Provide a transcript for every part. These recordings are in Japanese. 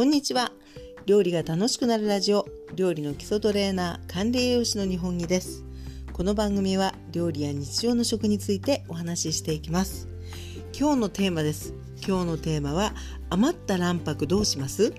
こんにちは。料理が楽しくなるラジオ料理の基礎トレーナー管理栄養士の日本木です。この番組は料理や日常の食についてお話ししていきます。今日のテーマです。今日のテーマは余った卵白どうします？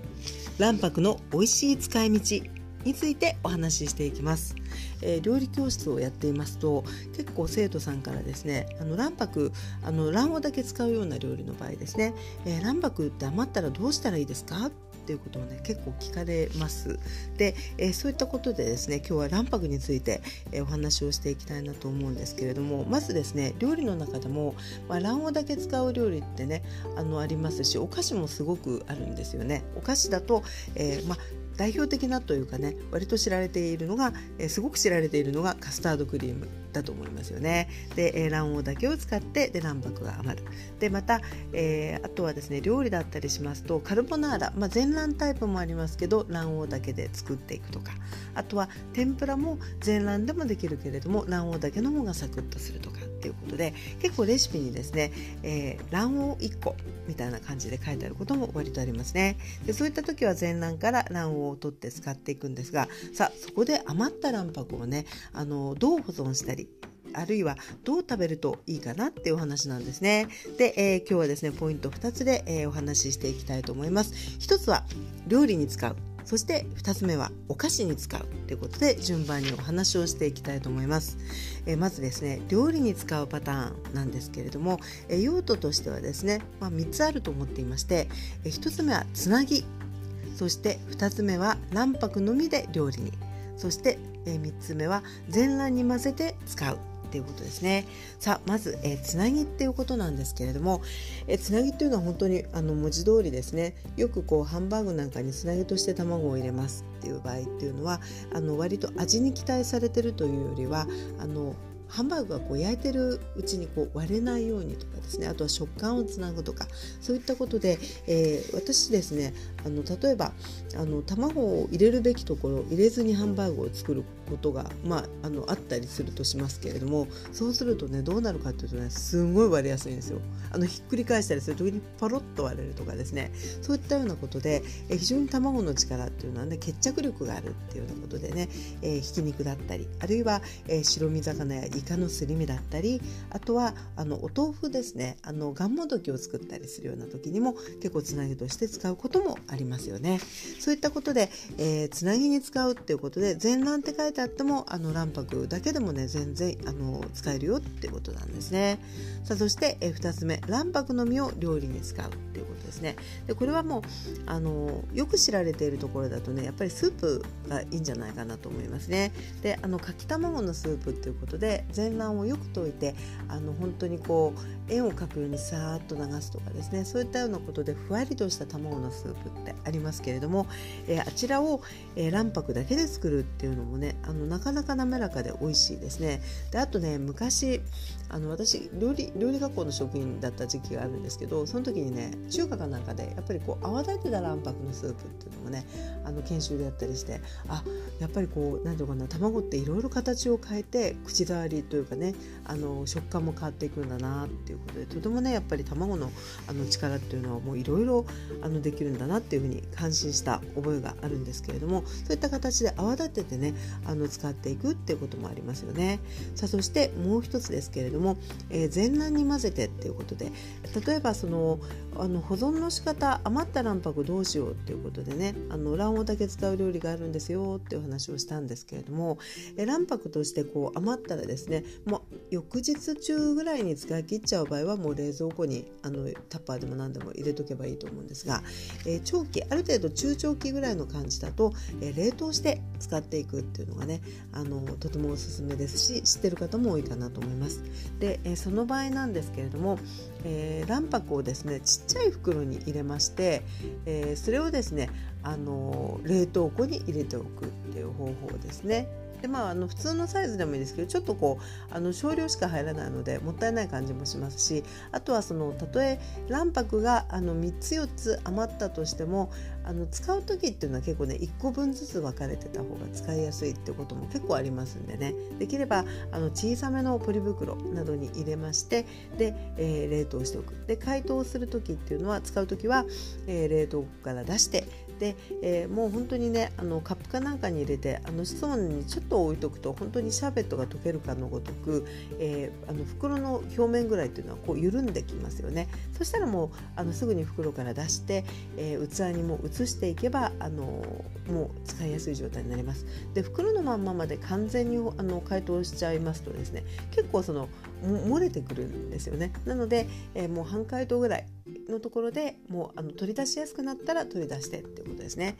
卵白の美味しい使い道についてお話ししていきます、えー、料理教室をやっていますと結構生徒さんからですねあの卵白あの卵黄だけ使うような料理の場合ですね、えー、卵白って余ったらどうしたらいいですか？っていうことをね結構聞かれます。で、えー、そういったことでですね今日は卵白について、えー、お話をしていきたいなと思うんですけれどもまずですね料理の中でも、まあ、卵黄だけ使う料理ってねあのありますしお菓子もすごくあるんですよね。お菓子だと、えーまあ代表的なというかね割と知られているのが、え、すごく知られているのがカスタードクリームだと思いますよね。で、卵黄だけを使ってで卵白が余る。でまた、えー、あとはですね料理だったりしますとカルボナーラ、まあ、全卵タイプもありますけど卵黄だけで作っていくとかあとは天ぷらも全卵でもできるけれども卵黄だけの方がサクッとするとかっていうことで結構レシピにですね、えー、卵黄1個みたいな感じで書いてあることも割とありますね。でそういった時は全卵から卵黄を取って使っていくんですがさあそこで余った卵白をねあのどう保存したりあるいはどう食べるといいかなっていうお話なんですね。で、えー、今日はですねポイント2つで、えー、お話ししていきたいと思います。1つは料理に使うそして2つ目はお菓子に使うということで順番にお話をしていきたいと思います。え、まずですね料理に使うパターンなんですけれども、え、用途としてはですね、まあ、3つあると思っていまして、え、1つ目はつなぎそして2つ目は卵白のみで料理にそして、え3つ目は全卵に混ぜて使うっていうことですね。さあまず、えー、つなぎっていうことなんですけれども、え、つなぎっていうのは本当にあの文字通りですねよくこうハンバーグなんかにつなぎとして卵を入れますっていう場合っていうのはあの割と味に期待されてるというよりはあのハンバーグがこう焼いてるうちにこう割れないようにとかですねあとは食感をつなぐとかそういったことで、えー、私ですねあの例えばあの卵を入れるべきところ入れずにハンバーグを作ることが、まあ、あのあったりするとしますけれどもそうするとねどうなるかというとねすごい割れやすいんですよ。あのひっくり返したりする時にパロッと割れるとかですねそういったようなことで、え非常に卵の力っていうのはね決着力があるっていうようなことでね、えー、ひき肉だったりあるいは、えー、白身魚やイカのすり身だったりあとはあのお豆腐ですねあのがんもどきを作ったりするような時にも結構つなぎとして使うこともありますよね。そういったことで、えー、つなぎに使うっていうことで全卵って書いてあってもあの卵白だけでもね全然あの使えるよっていうことなんですね。さあそして、えー、2つ目卵白のみを料理に使うっていうことですね。でこれはもうあのよく知られているところだとねやっぱりスープがいいんじゃないかなと思いますね。であのかき卵のスープっていうことで全卵をよく溶いてあの本当にこう円を描くようにさーっと流すとかですねそういったようなことでふわりとした卵のスープってありますけれども、えー、あちらを、えー、卵白だけで作るっていうのもねあのなかなか滑らかで美味しいですね。であとね昔あの私料理料理学校の職員だった時期があるんですけどその時にね中華かなんかでやっぱりこう泡立てた卵白のスープっていうのもねあの研修でやったりしてあやっぱりこう何ていうかな卵っていろいろ形を変えて口触りというかねあの食感も変わっていくんだなっていうことでとてもねやっぱり卵のあの力っていうのはもういろいろできるんだなっていうふうに感心した覚えがあるんですけれどもそういった形で泡立ててねあの使っていくっていうこともありますよね。さあそしてもう一つですけれども、えー、全卵に混ぜてっていうことで例えばそのあの保存の仕方余った卵白どうしようっていうことでねあの卵黄だけ使う料理があるんですよっていう話をしたんですけれどもえ卵白としてこう余ったらですねもう翌日中ぐらいに使い切っちゃう場合はもう冷蔵庫にあのタッパーでも何でも入れとけばいいと思うんですが、えー、長期ある程度中長期ぐらいの感じだと、えー、冷凍して使っていくっていうのがねあのとてもおすすめですし知ってる方も多いかなと思います。で、えー、その場合なんですけれども、え卵白をですねちっちゃい袋に入れまして、えそれをですねあの冷凍庫に入れておくっていう方法ですね。でまああの普通のサイズでもいいですけどちょっとこうあの少量しか入らないのでもったいない感じもしますしあとはそのたとえ卵白があの3つ4つ余ったとしてもあの使う時っていうのは結構ね1個分ずつ分かれてた方が使いやすいってことも結構ありますんでねできればあの小さめのポリ袋などに入れましてで、えー、冷凍しておくで解凍する時っていうのは使う時は、えー、冷凍庫から出してで、えー、もう本当にねあのカップかなんかに入れてあの室温にちょっと置いとくと本当にシャーベットが溶けるかのごとく、えー、あの袋の表面ぐらいっていうのはこう緩んできますよね。そしたらもうあのすぐに袋から出して、えー、器にも移していけばあのもう使いやすい状態になります。で袋のまんままで完全にあの解凍しちゃいますとですね結構その漏れてくるんですよね。なので、えー、もう半解凍ぐらいのところでもうあの取り出しやすくなったら取り出してっていうことですね。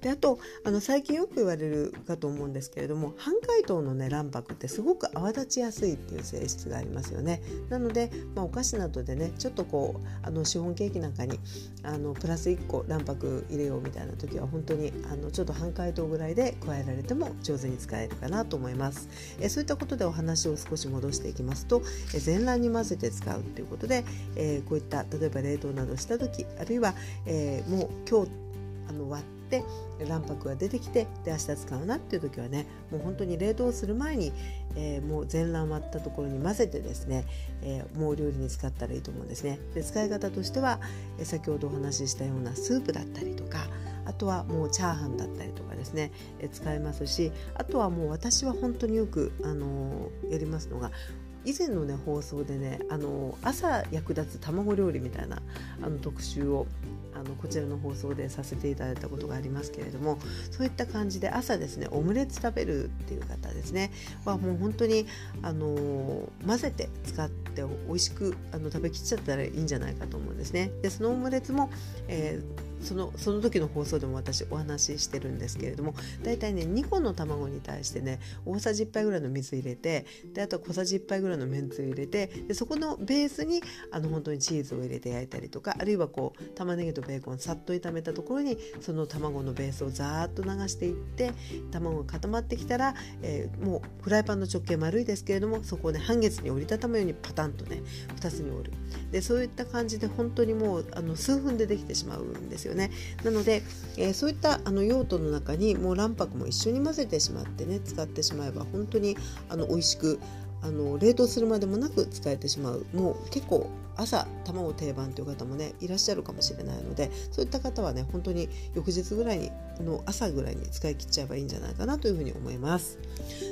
であとあの最近よく言われるかと思うんですけれども半解凍のね卵白ってすごく泡立ちやすいっていう性質がありますよね。なので、まあ、お菓子などでねちょっとこうあのシフォンケーキなんかにあのプラス1個卵白入れようみたいな時は本当にあのちょっと半解凍ぐらいで加えられても上手に使えるかなと思います。えそういったことでお話を少し戻していきますとえ全卵に混ぜて使うっていうことで、えー、こういった例えば冷などした時あるいは、えー、もう今日あの割って卵白が出てきてで明日使うなっていう時はねもう本当に冷凍する前に、えー、もう全卵割ったところに混ぜてですね、えー、もう料理に使ったらいいと思うんですね。で使い方としては、え、先ほどお話ししたようなスープだったりとかあとはもうチャーハンだったりとかですね、え使えますしあとはもう私は本当によく、あのやりますのが以前のね放送でねあの朝役立つ卵料理みたいなあの特集をあのこちらの放送でさせていただいたことがありますけれどもそういった感じで朝ですねオムレツ食べるっていう方ですねはもう本当にあの混ぜて使って美味しくあの食べきっちゃったらいいんじゃないかと思うんですね。でそのオムレツも、えーそのその時の放送でも私お話ししてるんですけれども大体ね2個の卵に対してね大さじ1杯ぐらいの水入れてであと小さじ1杯ぐらいのめんつゆ入れてでそこのベースにあの本当にチーズを入れて焼いたりとかあるいはこう玉ねぎとベーコンさっと炒めたところにその卵のベースをざーっと流していって卵が固まってきたら、えー、もうフライパンの直径丸いですけれどもそこをね半月に折りたたむようにパタンとね2つに折る。でそういった感じで本当にもうあの数分でできてしまうんですよ。よね。なので、えー、そういったあの用途の中にもう卵白も一緒に混ぜてしまってね使ってしまえば本当にあの美味しくあの冷凍するまでもなく使えてしまう。もう結構朝卵定番という方もねいらっしゃるかもしれないのでそういった方はね本当に翌日ぐらいにの朝ぐらいに使い切っちゃえばいいんじゃないかなというふうに思います。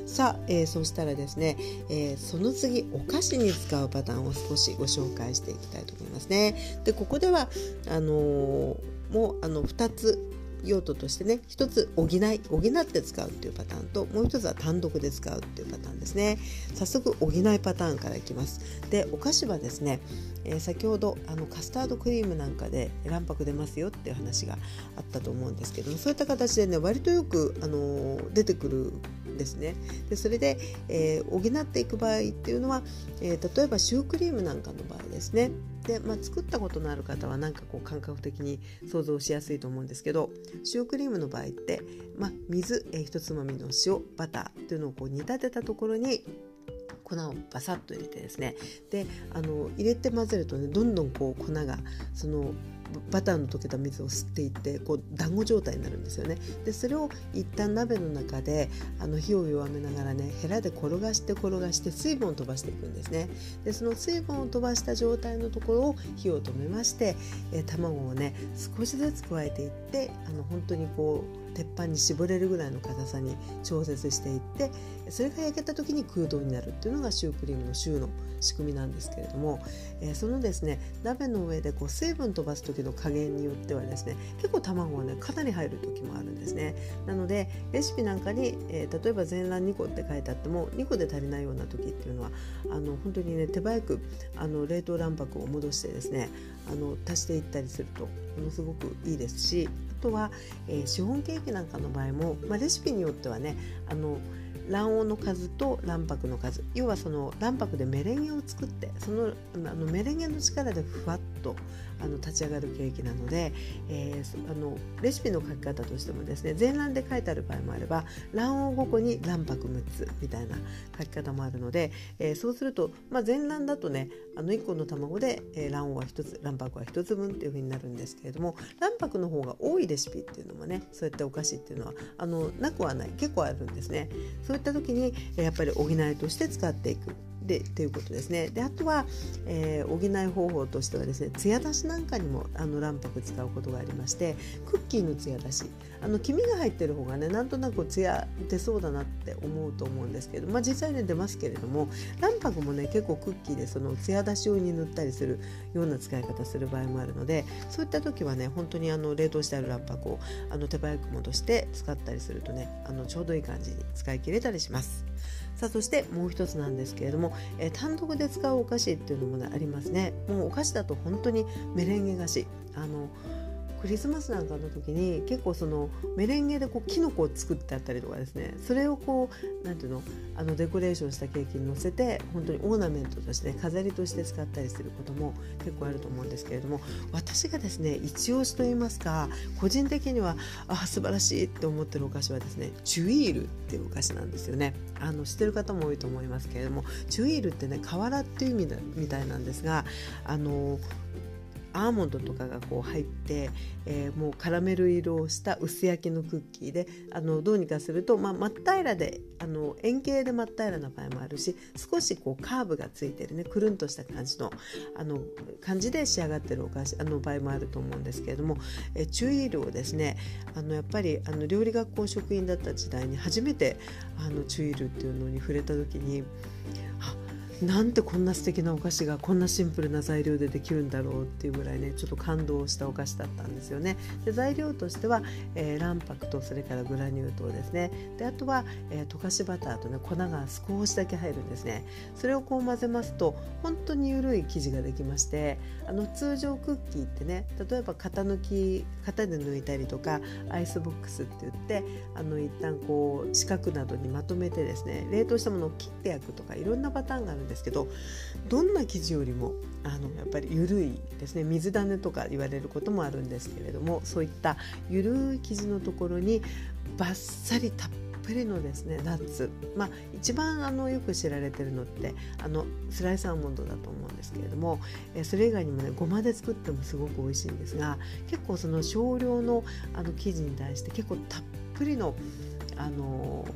さあ、えー、そしたらですね、えー、その次お菓子に使うパターンを少しご紹介していきたいと思いますね。でここではあのー、もうあの2つ用途としてね一つ補い補って使うっていうパターンともう一つは単独で使うっていうパターンですね。早速補いパターンからいきます。でお菓子はですね、えー、先ほどあのカスタードクリームなんかで卵白出ますよっていう話があったと思うんですけどもそういった形でね割とよく、あのー、出てくるんですね。でそれで、えー、補っていく場合っていうのは、え例えばシュークリームなんかの場合ですね。で、まあ、作ったことのある方はなんかこう感覚的に想像しやすいと思うんですけど塩クリームの場合って、まあ、水、えー、一つまみの塩バターというのをこう煮立てたところに粉をバサッと入れてですね。であの入れて混ぜるとねどんどんこう粉がそのバターの溶けた水を吸っていってこう団子状態になるんですよね。でそれを一旦鍋の中であの火を弱めながらねヘラで転がして転がして水分を飛ばしていくんですね。でその水分を飛ばした状態のところを火を止めまして、え卵をね少しずつ加えていってあの本当にこう鉄板に絞れるぐらいの硬さに調節していってそれが焼けた時に空洞になるっていうのがシュークリームのシューの仕組みなんですけれども、えー、そのですね鍋の上でこう水分飛ばす時の加減によってはですね結構卵はねかなり入る時もあるんですね。なのでレシピなんかに、えー、例えば全卵2個って書いてあっても2個で足りないような時っていうのはあの本当にね手早くあの冷凍卵白を戻してですねあの足していったりするとものすごくいいですしとは、えー、シフォンケーキなんかの場合も、まあ、レシピによってはねあの卵黄の数と卵白の数要はその卵白でメレンゲを作ってそのあのメレンゲの力でふわっとあの立ち上がるケーキなので、えー、あのレシピの書き方としてもですね全卵で書いてある場合もあれば卵黄5個に卵白6つみたいな書き方もあるので、えー、そうすると、まあ、全卵だとねあの1個の卵で、えー、卵黄は1つ卵白は1つ分っていうふうになるんですけれども卵白の方が多いレシピっていうのもねそういったお菓子っていうのはあのなくはない結構あるんですね。そういった時にやっぱり補いとして使っていくでっていうことですねであとは、えー、補い方法としてはですね艶出しなんかにもあの卵白使うことがありましてクッキーの艶出しあの黄身が入ってる方がねなんとなく艶出そうだなって思うと思うんですけど、まあ、実際ね出ますけれども卵白もね結構クッキーでその艶出し用に塗ったりするような使い方する場合もあるのでそういった時はね本当にあの冷凍してある卵白をあの手早く戻して使ったりするとねあのちょうどいい感じに使い切れたりします。さあそしてもう一つなんですけれども、えー、単独で使うお菓子っていうのも、ね、ありますね。もうお菓子だと本当にメレンゲ菓子。あのクリスマスなんかの時に結構そのメレンゲでこうキノコを作ってあったりとかですね。それをこうなんていうのあのデコレーションしたケーキに乗せて本当にオーナメントとして飾りとして使ったりすることも結構あると思うんですけれども私がですね一押しと言いますか個人的にはあ素晴らしいって思ってるお菓子はですねチュイールっていうお菓子なんですよね。あの知ってる方も多いと思いますけれどもチュイールってね瓦っていう意味だみたいなんですがあのアーモンドとかがこう入って、えー、もうカラメル色をした薄焼きのクッキーであのどうにかすると、まあ、真っ平らであの円形で真っ平らな場合もあるし少しこうカーブがついてるねくるんとした感じのあの感じで仕上がってるお菓子あの場合もあると思うんですけれども、えチュイールをですねあのやっぱりあの料理学校職員だった時代に初めてあのチュイールっていうのに触れた時にあなんてこんな素敵なお菓子がこんなシンプルな材料でできるんだろうっていうぐらいねちょっと感動したお菓子だったんですよね。で材料としては、えー、卵白とそれからグラニュー糖ですねであとは、えー、溶かしバターとね粉が少しだけ入るんですね。それをこう混ぜますと本当に緩い生地ができましてあの通常クッキーってね例えば型抜き型で抜いたりとかアイスボックスって言ってあの一旦こう四角などにまとめてですね冷凍したものを切って焼くとかいろんなパターンがあるんですですけどどんな生地よりもあのやっぱり緩いですね。水種とか言われることもあるんですけれどもそういった緩い生地のところにバッサリたっぷりのですねナッツ、まあ、一番あのよく知られてるのってあのスライスアーモンドだと思うんですけれども、えそれ以外にもねごまで作ってもすごく美味しいんですが結構その少量のあの生地に対して結構たっぷりのあの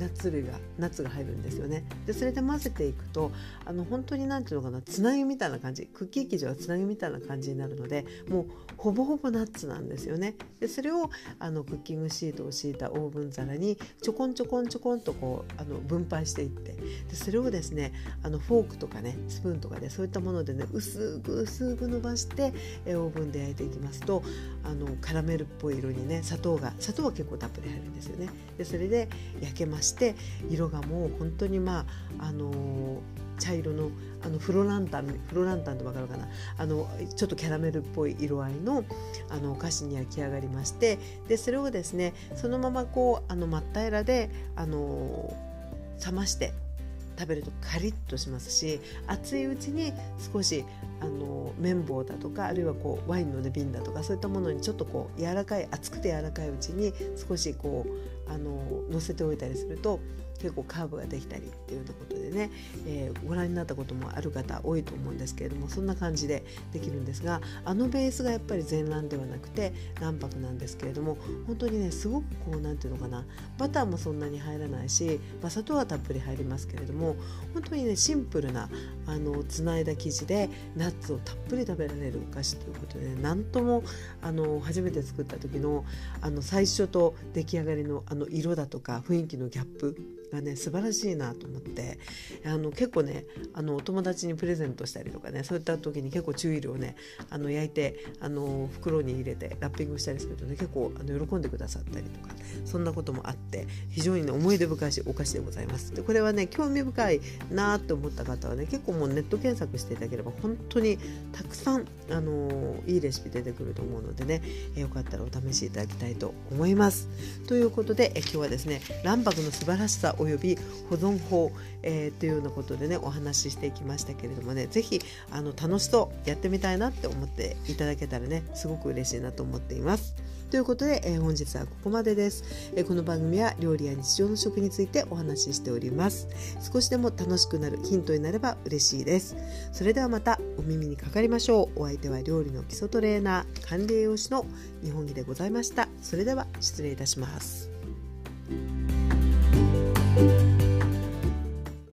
ナッツ類がナッツが入るんですよね。でそれで混ぜていくとあの本当に何ていうのかなつなぎみたいな感じ。クッキー生地はつなぎみたいな感じになるのでもうほぼほぼナッツなんですよね。でそれをあのクッキングシートを敷いたオーブン皿にちょこんちょこんちょこんとこうあの分配していってでそれをですねあのフォークとかねスプーンとかでそういったものでね薄く薄く伸ばしてえオーブンで焼いていきますとあのカラメルっぽい色にね砂糖が砂糖は結構たっぷり入るんですよね。でそれで焼けましして色がもう本当にまああの茶色のあのフロランタンフロランタンってわかるかな。あのちょっとキャラメルっぽい色合いのあのお菓子に焼き上がりましてでそれをですねそのままこうあの真っ平らであの冷まして食べるとカリッとしますし熱いうちに少しあの綿棒だとかあるいはこうワインの、瓶だとかそういったものにちょっとこう柔らかい熱くて柔らかいうちに少しこうあの載せておいたりすると結構カーブができたりっていうようなことでね、えー、ご覧になったこともある方多いと思うんですけれどもそんな感じでできるんですがあのベースがやっぱり全卵ではなくて卵白なんですけれども本当にねすごくこう何て言うのかなバターもそんなに入らないし、まあ、砂糖はたっぷり入りますけれども本当にねシンプルなあのつないだ生地でナッツをたっぷり食べられるお菓子ということで、ね、何ともあの初めて作った時のあの最初と出来上がりのあの色だとか雰囲気のギャップがね素晴らしいなと思ってあの結構ねあのお友達にプレゼントしたりとかねそういった時に結構チューイルをねあの焼いてあの袋に入れてラッピングしたりするとね結構あの喜んでくださったりとかそんなこともあって非常にね思い出深いお菓子でございます。でこれはね興味深いなと思った方はね結構もうネット検索していただければ本当にたくさんあのいいレシピ出てくると思うのでね、よかったらお試しいただきたいと思います。ということでえ今日はですね卵白の素晴らしさおよび保存法、えー、というようなことでねお話ししていきましたけれどもね是非あの楽しそうやってみたいなって思っていただけたらねすごく嬉しいなと思っています。ということで、えー、本日はここまでです、えー、この番組は料理や日常の食についてお話ししております。少しでも楽しくなるヒントになれば嬉しいです。それではまたお耳にかかりましょう。お相手は料理の基礎トレーナー管理栄養士の日本木でございました。それでは失礼いたします。